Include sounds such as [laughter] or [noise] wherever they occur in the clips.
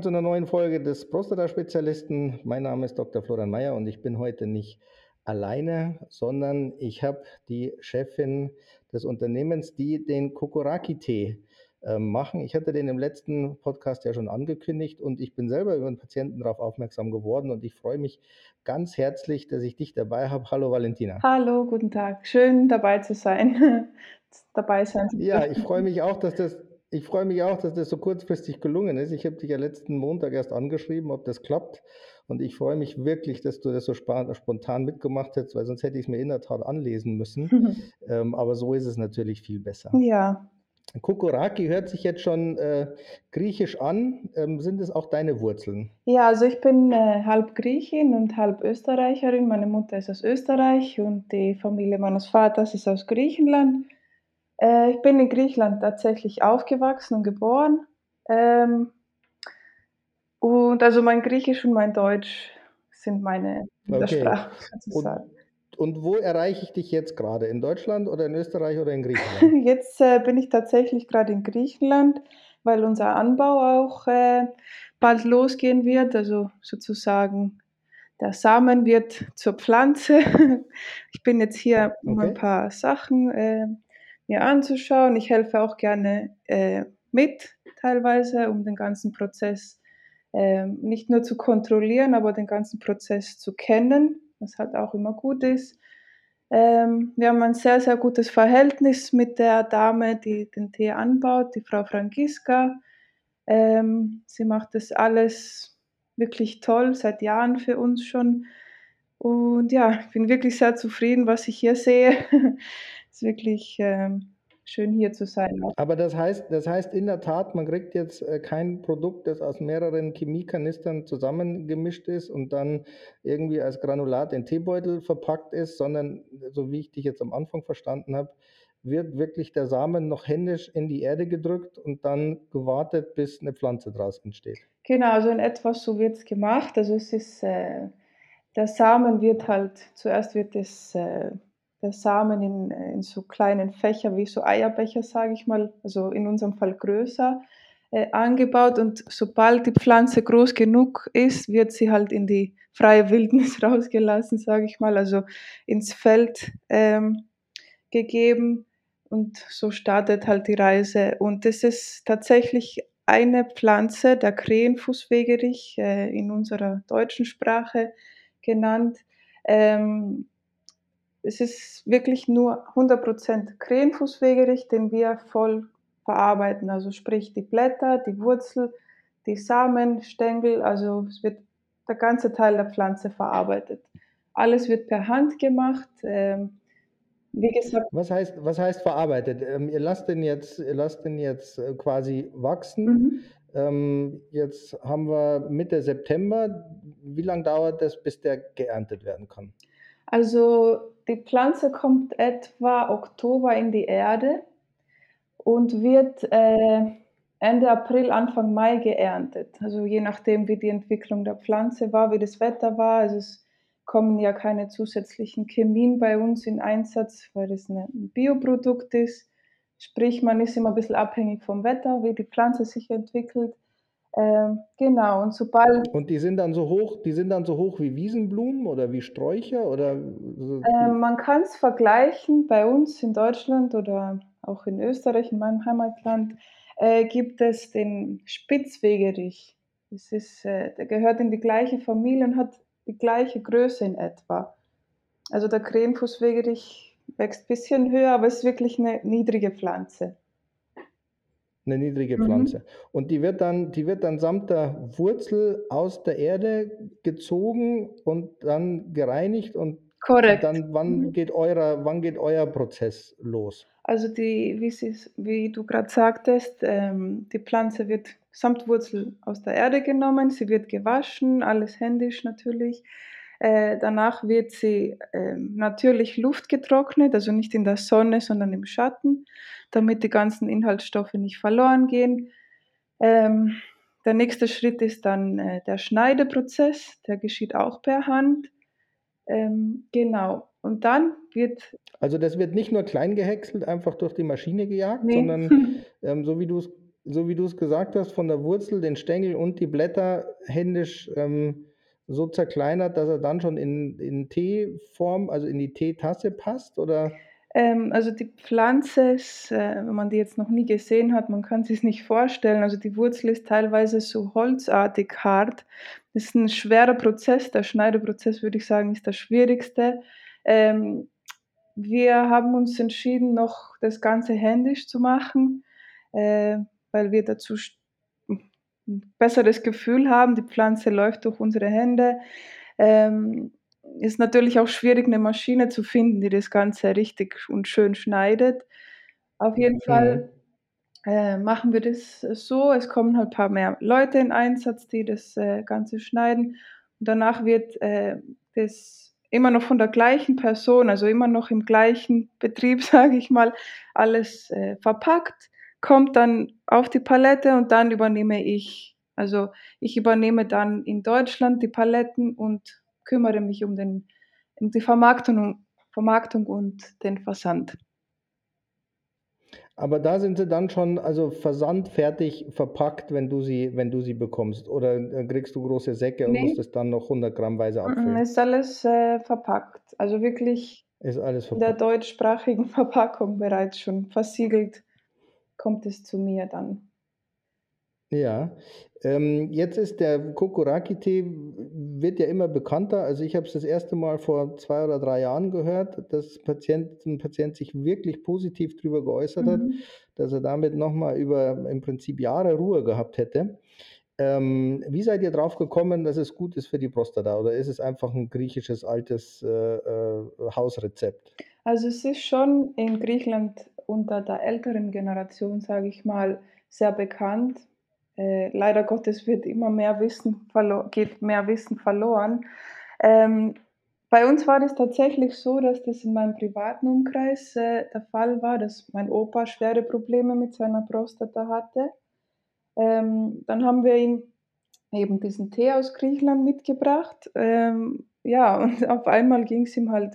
Willkommen zu einer neuen Folge des Prostata-Spezialisten. Mein Name ist Dr. Florian Mayer und ich bin heute nicht alleine, sondern ich habe die Chefin des Unternehmens, die den Kokoraki-Tee äh, machen. Ich hatte den im letzten Podcast ja schon angekündigt und ich bin selber über einen Patienten darauf aufmerksam geworden und ich freue mich ganz herzlich, dass ich dich dabei habe. Hallo Valentina. Hallo, guten Tag. Schön dabei zu sein. [laughs] dabei sein. Ja, ich freue mich auch, dass das ich freue mich auch, dass das so kurzfristig gelungen ist. Ich habe dich ja letzten Montag erst angeschrieben, ob das klappt. Und ich freue mich wirklich, dass du das so spontan mitgemacht hast, weil sonst hätte ich es mir in der Tat anlesen müssen. [laughs] ähm, aber so ist es natürlich viel besser. Ja. Kukuraki hört sich jetzt schon äh, griechisch an. Ähm, sind es auch deine Wurzeln? Ja, also ich bin äh, halb Griechin und halb Österreicherin. Meine Mutter ist aus Österreich und die Familie meines Vaters ist aus Griechenland. Äh, ich bin in Griechenland tatsächlich aufgewachsen und geboren. Ähm, und also mein Griechisch und mein Deutsch sind meine Muttersprachen okay. sozusagen. Und, und, wo erreiche ich dich jetzt gerade? In Deutschland oder in Österreich oder in Griechenland? [laughs] Jetzt äh, bin ich tatsächlich gerade in Griechenland, weil unser Anbau auch äh, bald losgehen wird. Also sozusagen der Samen wird zur Pflanze. [laughs] ich bin jetzt hier, um okay. ein paar Sachen äh, mir anzuschauen. Ich helfe auch gerne äh, mit teilweise, um den ganzen Prozess äh, nicht nur zu kontrollieren, aber den ganzen Prozess zu kennen, was halt auch immer gut ist. Ähm, wir haben ein sehr, sehr gutes Verhältnis mit der Dame, die den Tee anbaut, die Frau Franziska. Ähm, sie macht das alles wirklich toll, seit Jahren für uns schon. Und ja, ich bin wirklich sehr zufrieden, was ich hier sehe. [laughs] Es ist wirklich ähm, schön hier zu sein. Aber das heißt, das heißt in der Tat, man kriegt jetzt äh, kein Produkt, das aus mehreren Chemiekanistern zusammengemischt ist und dann irgendwie als Granulat in Teebeutel verpackt ist, sondern so wie ich dich jetzt am Anfang verstanden habe, wird wirklich der Samen noch händisch in die Erde gedrückt und dann gewartet, bis eine Pflanze draus entsteht. Genau, also in etwas so wird es gemacht. Also es ist, äh, der Samen wird halt, zuerst wird es äh, der Samen in, in so kleinen Fächer wie so Eierbecher, sage ich mal, also in unserem Fall größer, äh, angebaut und sobald die Pflanze groß genug ist, wird sie halt in die freie Wildnis [laughs] rausgelassen, sage ich mal, also ins Feld ähm, gegeben und so startet halt die Reise. Und es ist tatsächlich eine Pflanze, der Krähenfußwegerich, äh, in unserer deutschen Sprache genannt. Ähm, es ist wirklich nur 100% Krähenfußwegerich, den wir voll verarbeiten. Also sprich die Blätter, die Wurzel, die Samen, Stängel, also es wird der ganze Teil der Pflanze verarbeitet. Alles wird per Hand gemacht. Ähm, wie gesagt. Was heißt, was heißt verarbeitet? Ähm, ihr lasst den jetzt, ihr lasst den jetzt äh, quasi wachsen. Mhm. Ähm, jetzt haben wir Mitte September. Wie lange dauert das, bis der geerntet werden kann? Also die Pflanze kommt etwa Oktober in die Erde und wird äh, Ende April, Anfang Mai geerntet. Also je nachdem, wie die Entwicklung der Pflanze war, wie das Wetter war. Also es kommen ja keine zusätzlichen Chemien bei uns in Einsatz, weil es ein Bioprodukt ist. Sprich, man ist immer ein bisschen abhängig vom Wetter, wie die Pflanze sich entwickelt. Ähm, genau, und sobald. Und die sind dann so hoch, die sind dann so hoch wie Wiesenblumen oder wie Sträucher oder so? ähm, man kann es vergleichen, bei uns in Deutschland oder auch in Österreich, in meinem Heimatland, äh, gibt es den Spitzwegerich. Das ist, äh, der gehört in die gleiche Familie und hat die gleiche Größe in etwa. Also der Krähenfußwegerich wächst ein bisschen höher, aber es ist wirklich eine niedrige Pflanze eine niedrige mhm. Pflanze. Mhm. Und die wird dann, die wird dann samt der Wurzel aus der Erde gezogen und dann gereinigt und Korrekt. dann wann mhm. geht euer, wann geht euer Prozess los? Also die, wie, wie du gerade sagtest, ähm, die Pflanze wird samt Wurzel aus der Erde genommen, sie wird gewaschen, alles händisch natürlich. Äh, danach wird sie äh, natürlich luftgetrocknet, also nicht in der Sonne, sondern im Schatten, damit die ganzen Inhaltsstoffe nicht verloren gehen. Ähm, der nächste Schritt ist dann äh, der Schneideprozess, der geschieht auch per Hand. Ähm, genau. Und dann wird. Also das wird nicht nur klein gehäckselt, einfach durch die Maschine gejagt, nee. sondern [laughs] ähm, so wie du es so wie du es gesagt hast, von der Wurzel den Stängel und die Blätter händisch ähm, so zerkleinert, dass er dann schon in, in Teeform, also in die Teetasse passt? Oder? Ähm, also die Pflanze ist, äh, wenn man die jetzt noch nie gesehen hat, man kann sich nicht vorstellen. Also die Wurzel ist teilweise so holzartig hart. Das ist ein schwerer Prozess. Der Schneideprozess, würde ich sagen, ist das schwierigste. Ähm, wir haben uns entschieden, noch das Ganze händisch zu machen, äh, weil wir dazu ein besseres Gefühl haben. Die Pflanze läuft durch unsere Hände. Ähm, ist natürlich auch schwierig, eine Maschine zu finden, die das Ganze richtig und schön schneidet. Auf jeden mhm. Fall äh, machen wir das so. Es kommen halt ein paar mehr Leute in Einsatz, die das äh, Ganze schneiden. Und danach wird äh, das immer noch von der gleichen Person, also immer noch im gleichen Betrieb, [laughs] sage ich mal, alles äh, verpackt, kommt dann auf die Palette und dann übernehme ich. Also ich übernehme dann in Deutschland die Paletten und kümmere mich um, den, um die Vermarktung, Vermarktung und den Versand. Aber da sind sie dann schon also versandfertig verpackt, wenn du sie, wenn du sie bekommst. Oder äh, kriegst du große Säcke und musst es dann noch 100 Grammweise abfüllen? Ist alles äh, verpackt. Also wirklich ist alles verpackt. in der deutschsprachigen [laughs] Verpackung bereits schon versiegelt kommt es zu mir dann. Ja, ähm, jetzt ist der Kokoraki-Tee, wird ja immer bekannter. Also ich habe es das erste Mal vor zwei oder drei Jahren gehört, dass Patient, ein Patient sich wirklich positiv darüber geäußert hat, mhm. dass er damit nochmal über im Prinzip Jahre Ruhe gehabt hätte. Ähm, wie seid ihr drauf gekommen, dass es gut ist für die Prostata oder ist es einfach ein griechisches altes äh, äh, Hausrezept? Also es ist schon in Griechenland unter der älteren Generation, sage ich mal, sehr bekannt äh, leider Gottes wird immer mehr Wissen geht mehr Wissen verloren. Ähm, bei uns war das tatsächlich so, dass das in meinem privaten Umkreis äh, der Fall war, dass mein Opa schwere Probleme mit seiner Prostata hatte. Ähm, dann haben wir ihm eben diesen Tee aus Griechenland mitgebracht. Ähm, ja, und [laughs] auf einmal ging es ihm halt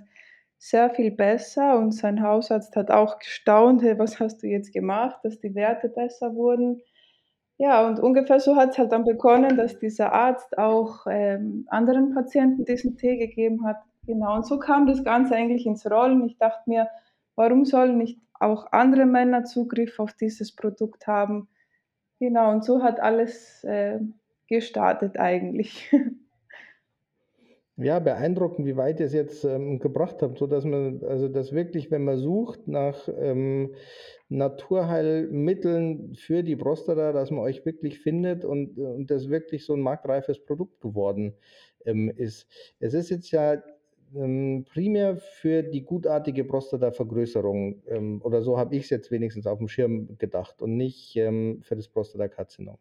sehr viel besser und sein Hausarzt hat auch gestaunt, hey, was hast du jetzt gemacht, dass die Werte besser wurden. Ja, und ungefähr so hat es halt dann begonnen, dass dieser Arzt auch, ähm, anderen Patienten diesen Tee gegeben hat. Genau, und so kam das Ganze eigentlich ins Rollen. Ich dachte mir: „Warum sollen nicht auch andere Männer Zugriff auf dieses Produkt haben?“ Genau, und so hat alles, äh, gestartet eigentlich. [laughs] Ja, beeindruckend, wie weit ihr es jetzt ähm, gebracht habt, sodass man, also dass wirklich, wenn man sucht nach ähm, Naturheilmitteln für die Prostata, dass man euch wirklich findet und, und das wirklich so ein marktreifes Produkt geworden ähm, ist. Es ist jetzt ja ähm, primär für die gutartige Prostatavergrößerung, ähm, oder so habe ich es jetzt wenigstens auf dem Schirm gedacht und nicht ähm, für das Prostatakarzinom.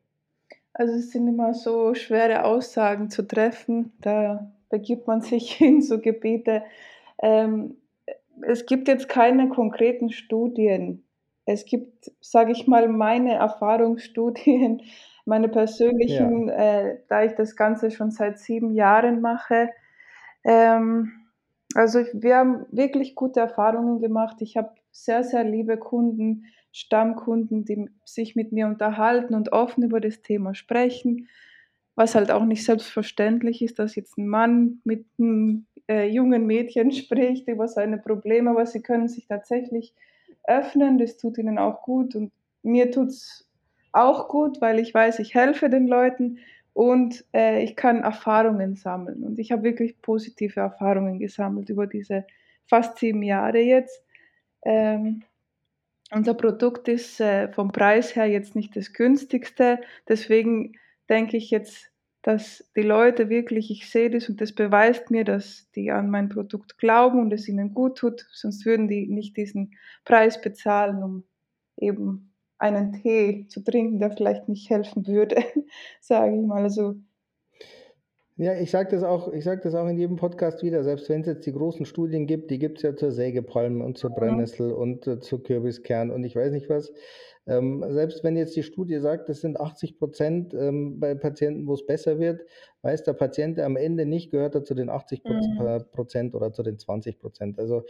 Also es sind immer so schwere Aussagen zu treffen. Da begibt man sich [laughs] in so Gebiete. Ähm, es gibt jetzt keine konkreten Studien. Es gibt, sage ich mal, meine Erfahrungsstudien, [laughs] meine persönlichen, ja. äh, da ich das Ganze schon seit sieben Jahren mache. Ähm, also wir haben wirklich gute Erfahrungen gemacht. Ich habe sehr, sehr liebe Kunden, Stammkunden, die sich mit mir unterhalten und offen über das Thema sprechen was halt auch nicht selbstverständlich ist, dass jetzt ein Mann mit einem äh, jungen Mädchen [laughs] spricht über seine Probleme, aber sie können sich tatsächlich öffnen, das tut ihnen auch gut und mir tut es auch gut, weil ich weiß, ich helfe den Leuten und äh, ich kann Erfahrungen sammeln. Und ich habe wirklich positive Erfahrungen gesammelt über diese fast sieben Jahre jetzt. Ähm, unser Produkt ist äh, vom Preis her jetzt nicht das günstigste, deswegen denke ich jetzt, dass die Leute wirklich, ich sehe das und das beweist mir, dass die an mein Produkt glauben und es ihnen gut tut, sonst würden die nicht diesen Preis bezahlen, um eben einen Tee zu trinken, der vielleicht nicht helfen würde, [laughs] sage ich mal. Also Ja, ich sage das auch ich sage das auch in jedem Podcast wieder, selbst wenn es jetzt die großen Studien gibt, die gibt es ja zur Sägepalme und zur Mhm. Brennnessel und, äh, zu Kürbiskern und ich weiß nicht was. Ähm, selbst wenn jetzt die Studie sagt, das sind 80% ähm, bei Patienten, wo es besser wird, weiß der Patient am Ende nicht, gehört er zu den 80 Mhm. Prozent oder zu den 20% Also,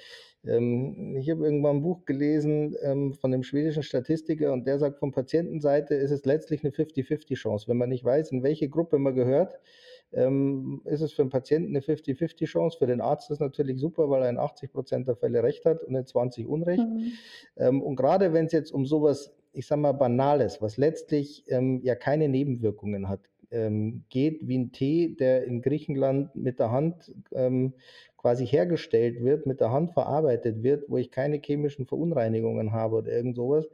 ähm, ich habe irgendwann ein Buch gelesen, ähm, von dem schwedischen Statistiker und der sagt, von Patientenseite ist es letztlich eine 50-50 Chance. Wenn man nicht weiß, in welche Gruppe man gehört, ähm, ist es für den Patienten eine 50-50 Chance. Für den Arzt ist es natürlich super, weil er in 80% der Fälle Recht hat und in 20 Unrecht. Mhm. Ähm, und gerade wenn es jetzt um sowas, ich sage mal, Banales, was letztlich ähm, ja keine Nebenwirkungen hat, ähm, geht, wie ein Tee, der in Griechenland mit der Hand ähm, quasi hergestellt wird, mit der Hand verarbeitet wird, wo ich keine chemischen Verunreinigungen habe oder irgend sowas,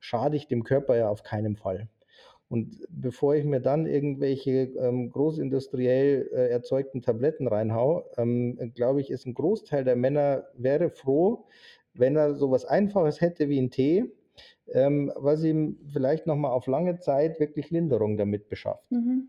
schade ich dem Körper ja auf keinen Fall. Und bevor ich mir dann irgendwelche ähm, großindustriell äh, erzeugten Tabletten reinhau, ähm, glaube ich, ist ein Großteil der Männer wäre froh, wenn er sowas Einfaches hätte wie ein Tee, ähm, was ihm vielleicht nochmal auf lange Zeit wirklich Linderung damit beschafft Mhm.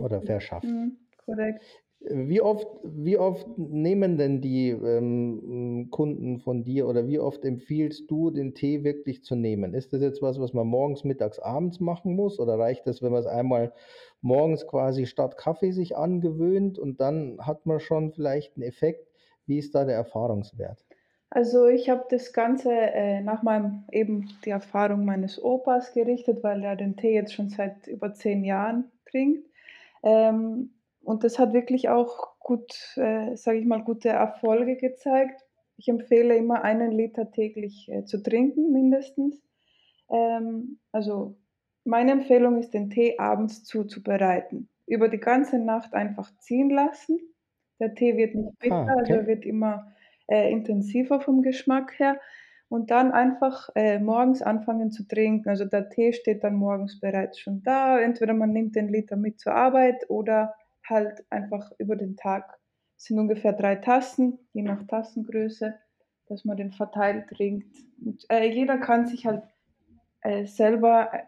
Oder verschafft. Mhm. Korrekt. Wie oft, wie oft nehmen denn die ähm, Kunden von dir oder wie oft empfiehlst du, den Tee wirklich zu nehmen? Ist das jetzt was, was man morgens, mittags, abends machen muss? Oder reicht das, wenn man es einmal morgens quasi statt Kaffee sich angewöhnt und dann hat man schon vielleicht einen Effekt? Wie ist da der Erfahrungswert? Also, ich habe das Ganze, äh, nach meinem eben die Erfahrung meines Opas gerichtet, weil er den Tee jetzt schon seit über 10 Jahren trinkt. Ähm, und das hat wirklich auch gut, äh, sage ich mal, gute Erfolge gezeigt. Ich empfehle immer einen Liter täglich, äh, zu trinken mindestens. Ähm, also, meine Empfehlung ist, den Tee abends zuzubereiten. Über die ganze Nacht einfach ziehen lassen. Der Tee wird nicht Ah, bitter, also er okay. wird immer, äh, intensiver vom Geschmack her und dann einfach, äh, morgens anfangen zu trinken. Also, der Tee steht dann morgens bereits schon da. Entweder man nimmt den Liter mit zur Arbeit oder halt einfach über den Tag. Es sind ungefähr 3 Tassen, je nach Tassengröße, dass man den verteilt trinkt. Und, äh, jeder kann sich halt äh, selber, äh,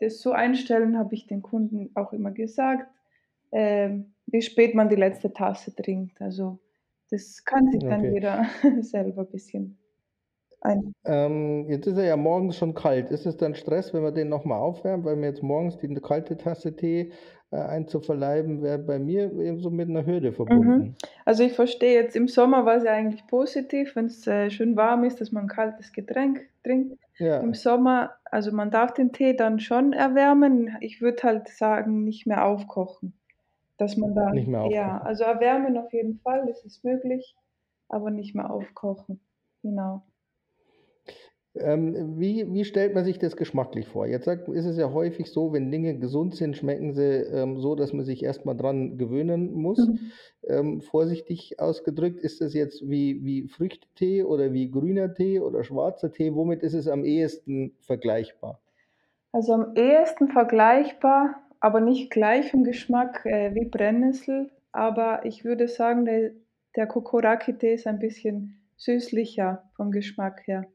das so einstellen, habe ich den Kunden auch immer gesagt, ähm, wie spät man die letzte Tasse trinkt. Also, das kann sich dann Okay. jeder [laughs] selber bisschen ein Ähm, jetzt ist er ja morgens schon kalt. Ist es dann Stress, wenn man den noch mal aufwärmt? Weil mir jetzt morgens die kalte Tasse Tee, äh, einzuverleiben, wäre bei mir eben so mit 'ner Hürde mhm. verbunden. Also, ich verstehe jetzt im Sommer war's ja eigentlich positiv, wenn's, äh, schön warm ist, dass man 'n kaltes Getränk trinkt. Im Ja, Sommer also, man darf den Tee dann schon erwärmen. Ich würde halt sagen, nicht mehr aufkochen. Dass man nicht dann mehr ja, aufkochen. also erwärmen auf jeden Fall, das ist möglich, aber nicht mehr aufkochen. Genau. Ähm, wie wie stellt man sich das geschmacklich vor? Jetzt sagt ist es ja häufig so, wenn Dinge gesund sind, schmecken sie, ähm, so, dass man sich erst mal dran gewöhnen muss. Mhm. Ähm, vorsichtig ausgedrückt, ist das jetzt wie wie Früchtetee oder wie grüner Tee oder schwarzer Tee? Womit ist es am ehesten vergleichbar? Also, am ehesten vergleichbar, aber nicht gleich vom Geschmack, äh, wie Brennnessel, aber ich würde sagen, der der Kokoraki-Tee ist ein bisschen süßlicher vom Geschmack her.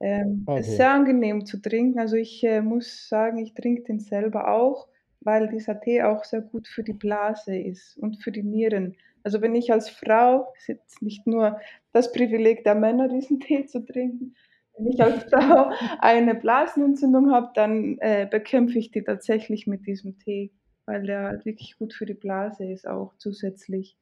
Ähm, ist Okay. sehr angenehm zu trinken. Also, ich, äh, muss sagen, ich trinke den selber auch, weil dieser Tee auch sehr gut für die Blase ist und für die Nieren. Also, wenn ich als Frau ist jetzt nicht nur das Privileg der Männer, diesen Tee zu trinken. Wenn ich als [laughs] Frau eine Blasenentzündung habe, dann, äh, bekämpfe ich die tatsächlich mit diesem Tee, weil der halt wirklich gut für die Blase ist auch zusätzlich.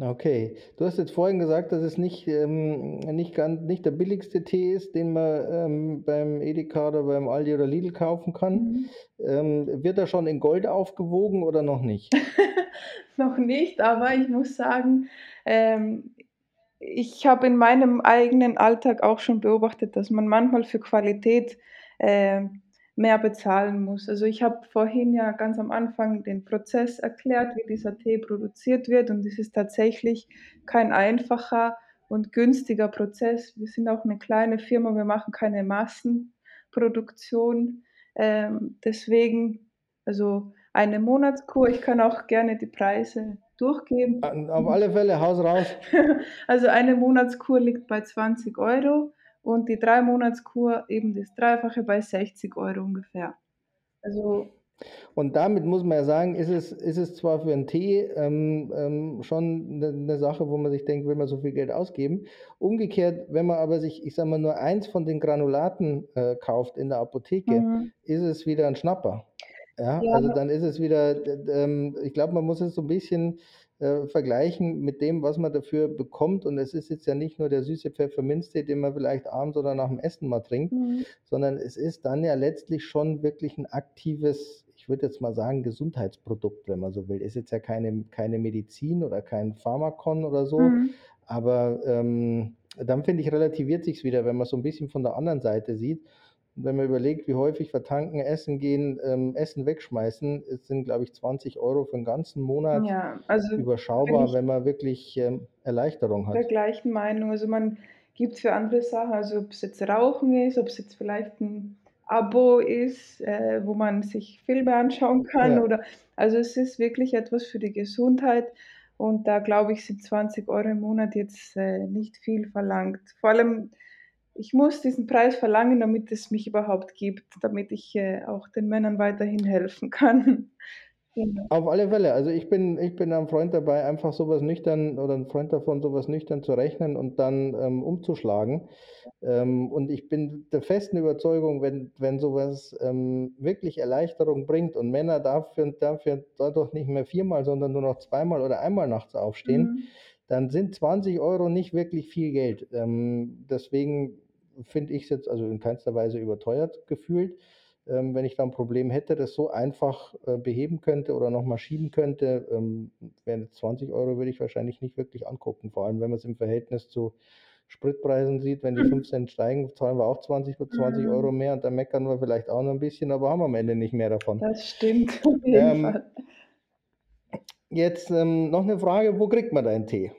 Okay. Du hast jetzt vorhin gesagt, dass es nicht, ähm, nicht gan nicht der billigste Tee ist, den man, ähm, beim Edeka oder beim Aldi oder Lidl kaufen kann. Mhm. Ähm, wird er schon in Gold aufgewogen oder noch nicht? [laughs] Noch nicht, aber ich muss sagen, ähm, ich habe in meinem eigenen Alltag auch schon beobachtet, dass man manchmal für Qualität, ähm, mehr bezahlen muss. Also, ich habe vorhin ja ganz am Anfang den Prozess erklärt, wie dieser Tee produziert wird und es ist tatsächlich kein einfacher und günstiger Prozess. Wir sind auch 'ne kleine Firma, wir machen keine Massenproduktion. Ähm, deswegen also, eine Monatskur ich kann auch gerne die Preise durchgeben. Auf alle Fälle, hau's raus. [laughs] Also, eine Monatskur liegt bei 20 Euro und die 3 Monatskur eben das Dreifache bei 60 Euro ungefähr. Also Und damit muss man ja sagen, ist es, ist es zwar für einen Tee ähm, ähm, schon eine, eine Sache, wo man sich denkt, will man so viel Geld ausgeben. Umgekehrt, wenn man aber sich, ich sage mal, nur eins von den Granulaten äh, kauft in der Apotheke, Mhm. ist es wieder ein Schnapper. Ja, Ja. also dann ist es wieder, ähm, ich glaube, man muss es so ein bisschen äh, vergleichen mit dem, was man dafür bekommt. Und es ist jetzt ja nicht nur der süße Pfefferminztee, den man vielleicht abends oder nach dem Essen mal trinkt, Mhm. sondern es ist dann ja letztlich schon wirklich ein aktives, ich würde jetzt mal sagen, Gesundheitsprodukt, wenn man so will. Ist jetzt ja keine, keine Medizin oder kein Pharmakon oder so, Mhm. aber ähm, dann finde ich, relativiert sich wieder, wenn man so ein bisschen von der anderen Seite sieht. Und wenn man überlegt, wie häufig wir tanken, essen gehen, ähm, Essen wegschmeißen, es sind, glaube ich, 20 Euro für einen ganzen Monat Ja, also bin überschaubar, ich wenn man wirklich ähm, Erleichterung der hat. gleichen Meinung. Also man gibt für andere Sachen, also ob es jetzt Rauchen ist, ob es jetzt vielleicht ein Abo ist, äh, wo man sich Filme anschauen kann Ja, oder also es ist wirklich etwas für die Gesundheit und da glaube ich, sind 20 Euro im Monat jetzt äh, nicht viel verlangt. Vor allem, ich muss diesen Preis verlangen, damit es mich überhaupt gibt, damit ich äh, auch den Männern weiterhin helfen kann. [laughs] Genau. Auf alle Fälle. Also ich bin, ich bin ein Freund dabei, einfach sowas nüchtern oder ein Freund davon, sowas nüchtern zu rechnen und dann ähm, umzuschlagen. Ähm, und ich bin der festen Überzeugung, wenn, wenn sowas ähm, wirklich Erleichterung bringt und Männer dafür, dafür dadurch nicht mehr viermal, sondern nur noch zweimal oder einmal nachts aufstehen, Mhm. dann sind 20 Euro nicht wirklich viel Geld. Ähm, deswegen finde ich es jetzt also in keinster Weise überteuert gefühlt. Ähm, wenn ich da ein Problem hätte, das so einfach äh, beheben könnte oder nochmal schieben könnte, ähm, wären jetzt 20 Euro, würde ich wahrscheinlich nicht wirklich angucken. Vor allem, wenn man es im Verhältnis zu Spritpreisen sieht, wenn die 5 Cent steigen, zahlen wir auch 20, 20 Euro Mhm. mehr und dann meckern wir vielleicht auch noch ein bisschen, aber haben am Ende nicht mehr davon. Das stimmt, auf jeden Ähm, Fall. jetzt ähm, noch eine Frage, wo kriegt man deinen Tee?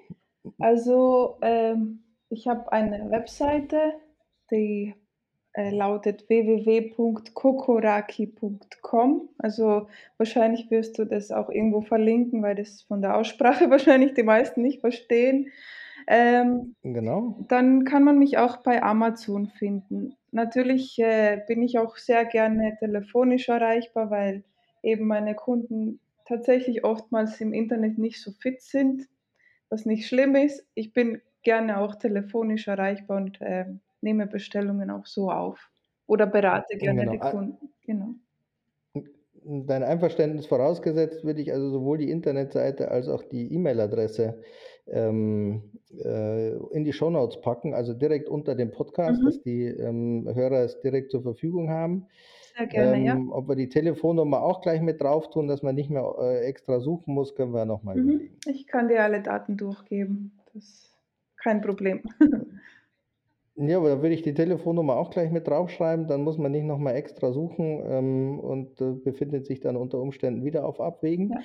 Also, ähm, ich habe eine Webseite, die äh, lautet www.kokoraki.com. Also wahrscheinlich wirst du das auch irgendwo verlinken, weil das von der Aussprache [laughs] wahrscheinlich die meisten nicht verstehen. Ähm, Genau. dann kann man mich auch bei Amazon finden. Natürlich äh, bin ich auch sehr gerne telefonisch erreichbar, weil eben meine Kunden tatsächlich oftmals im Internet nicht so fit sind, was nicht schlimm ist. Ich bin gerne auch telefonisch erreichbar und äh, nehme Bestellungen auch so auf oder berate gerne Genau. die Ah, Kunden. Genau. Dein Einverständnis vorausgesetzt, würde ich also sowohl die Internetseite als auch die E-Mail-Adresse ähm, äh, in die Shownotes packen, also direkt unter dem Podcast, Mhm. dass die ähm, Hörer es direkt zur Verfügung haben. Sehr gerne, ja. Ähm, ob wir die Telefonnummer auch gleich mit drauf tun, dass man nicht mehr äh, extra suchen muss, können wir nochmal Mhm. überlegen. Ich kann dir alle Daten durchgeben. Das ist kein Problem. [laughs] Ja, aber da würde ich die Telefonnummer auch gleich mit draufschreiben, dann muss man nicht nochmal extra suchen ähm, und äh, befindet sich dann unter Umständen wieder auf Abwägen. Ja.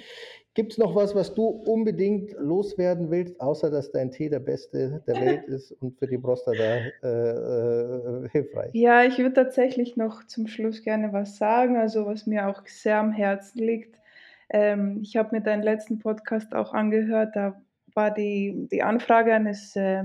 Gibt es noch was, was du unbedingt loswerden willst, außer dass dein Tee der beste der Welt [laughs] ist und für die Prostata äh, äh, hilfreich? Ja, ich würde tatsächlich noch zum Schluss gerne was sagen, also was mir auch sehr am Herzen liegt. Ähm, ich habe mir deinen letzten Podcast auch angehört, da war die, die Anfrage eines äh,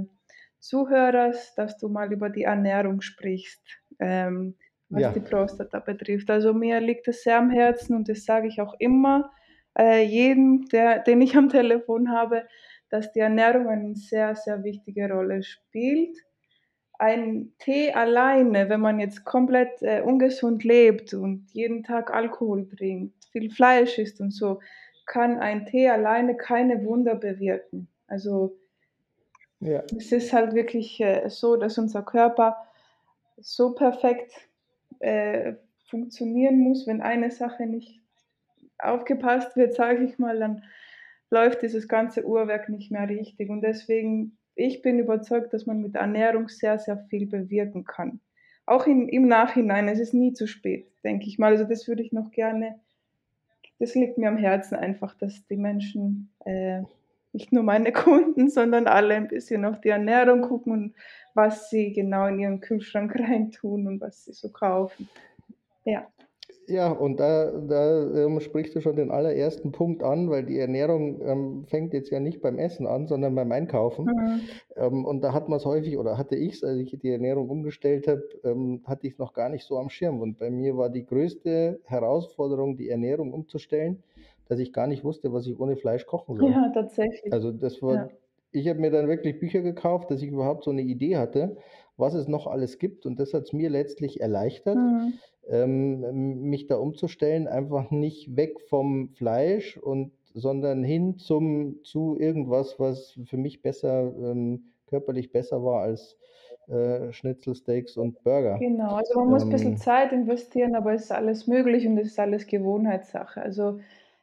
Zuhörers, dass du mal über die Ernährung sprichst, ähm, was Ja, die Prostata betrifft. Also mir liegt es sehr am Herzen und das sage ich auch immer äh, jedem, der, den ich am Telefon habe, dass die Ernährung eine sehr, sehr wichtige Rolle spielt ein Tee alleine, wenn man jetzt komplett äh, ungesund lebt und jeden Tag Alkohol trinkt, viel Fleisch isst und so, kann ein Tee alleine keine Wunder bewirken. Also ja, es ist halt wirklich äh, so, dass unser Körper so perfekt äh, funktionieren muss, wenn eine Sache nicht aufgepasst wird, sage ich mal, dann läuft dieses ganze Uhrwerk nicht mehr richtig. Und deswegen, ich bin überzeugt, dass man mit Ernährung sehr, sehr viel bewirken kann. Auch in, im Nachhinein, es ist nie zu spät, denke ich mal. Also das würde ich noch gerne, das liegt mir am Herzen einfach, dass die Menschen, äh, nicht nur meine [laughs] Kunden, sondern alle ein bisschen auf die Ernährung gucken und was sie genau in ihren Kühlschrank [laughs] reintun und was sie so kaufen. Ja. Ja, und da, da ähm, sprichst du schon den allerersten Punkt an, weil die Ernährung ähm, fängt jetzt ja nicht beim Essen an, sondern beim Einkaufen. Mhm. Ähm, und da hat man es häufig, oder hatte ich es, als ich die Ernährung umgestellt habe, ähm, hatte ich es noch gar nicht so am Schirm. Und bei mir war die größte Herausforderung, die Ernährung umzustellen, dass ich gar nicht wusste, was ich ohne Fleisch kochen soll. Ja, tatsächlich. Also das war, Ja. ich habe mir dann wirklich Bücher gekauft, dass ich überhaupt so eine Idee hatte, was es noch alles gibt. Und das hat es mir letztlich erleichtert, Mhm. ähm, mich da umzustellen, einfach nicht weg vom Fleisch und sondern hin zum zu irgendwas, was für mich besser ähm, körperlich besser war als äh, Schnitzel, Steaks und Burger. Genau, also man muss ein bisschen Ähm, Zeit investieren, aber es ist alles möglich und es ist alles Gewohnheitssache. Also,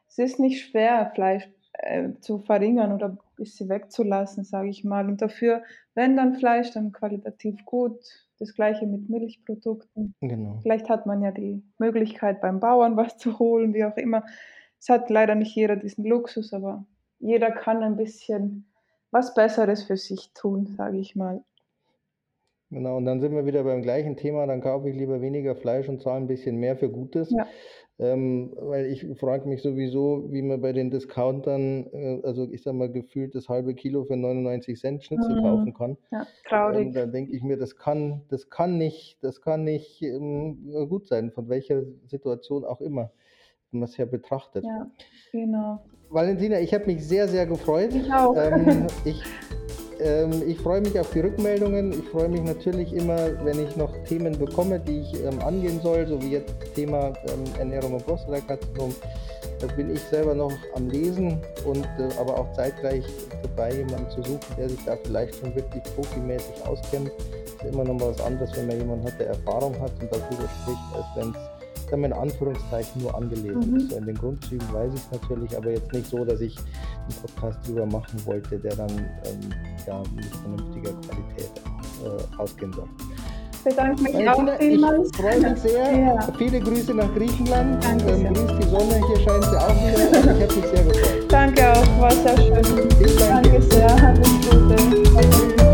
es ist nicht schwer, Fleisch, äh, zu verringern oder ein bisschen wegzulassen, sage ich mal. Und dafür, wenn dann Fleisch, dann qualitativ gut. Das Gleiche mit Milchprodukten. genau. Vielleicht hat man ja die Möglichkeit, beim Bauern [laughs] was zu holen, wie auch immer. Es hat leider nicht jeder diesen Luxus, aber jeder kann ein bisschen was Besseres für sich tun, sage ich mal. Genau, und dann sind wir wieder beim gleichen Thema, dann kaufe ich lieber weniger Fleisch und zahle ein bisschen mehr für Gutes. Ja. Ähm, weil ich frage mich sowieso, wie man bei den Discountern, äh, also ich sag mal, gefühlt das halbe Kilo für 99 Cent Schnitzel Mhm. kaufen kann. Ja, Ähm, traurig. da denke ich mir, das kann, das kann nicht, das kann nicht ähm, gut sein, von welcher Situation auch immer man es ja betrachtet. Ja, genau. Valentina, ich habe mich sehr, sehr gefreut. Ich auch. Ähm, [laughs] ich ähm, ich freue mich auf die Rückmeldungen. Ich freue mich natürlich immer, wenn ich noch Themen bekomme, die ich ähm, angehen soll, so wie jetzt das Thema ähm, Ernährung und Prostatakarzinom. Da bin ich selber noch am Lesen und äh, aber auch zeitgleich dabei, jemanden zu suchen, der sich da vielleicht schon wirklich profimäßig auskennt. Es ist immer noch mal was anderes, wenn man jemanden hat, der Erfahrung hat und darüber spricht, als wenn es dann in Anführungszeichen nur angelesen Mhm. ist. So in den Grundzügen weiß ich es natürlich, aber jetzt nicht so, dass ich einen Podcast drüber machen wollte, der dann ähm, ja, nicht vernünftiger Qualität äh, ausgehen soll. Ich bedanke mich Valentina, auch vielmals. ich freue mich sehr. Ja. Viele Grüße nach Griechenland. Danke Ähm, grüß die Sonne, hier scheint sie auch wieder. Ich habe mich sehr gefreut. Danke auch, war sehr schön. Ich danke. Danke sehr.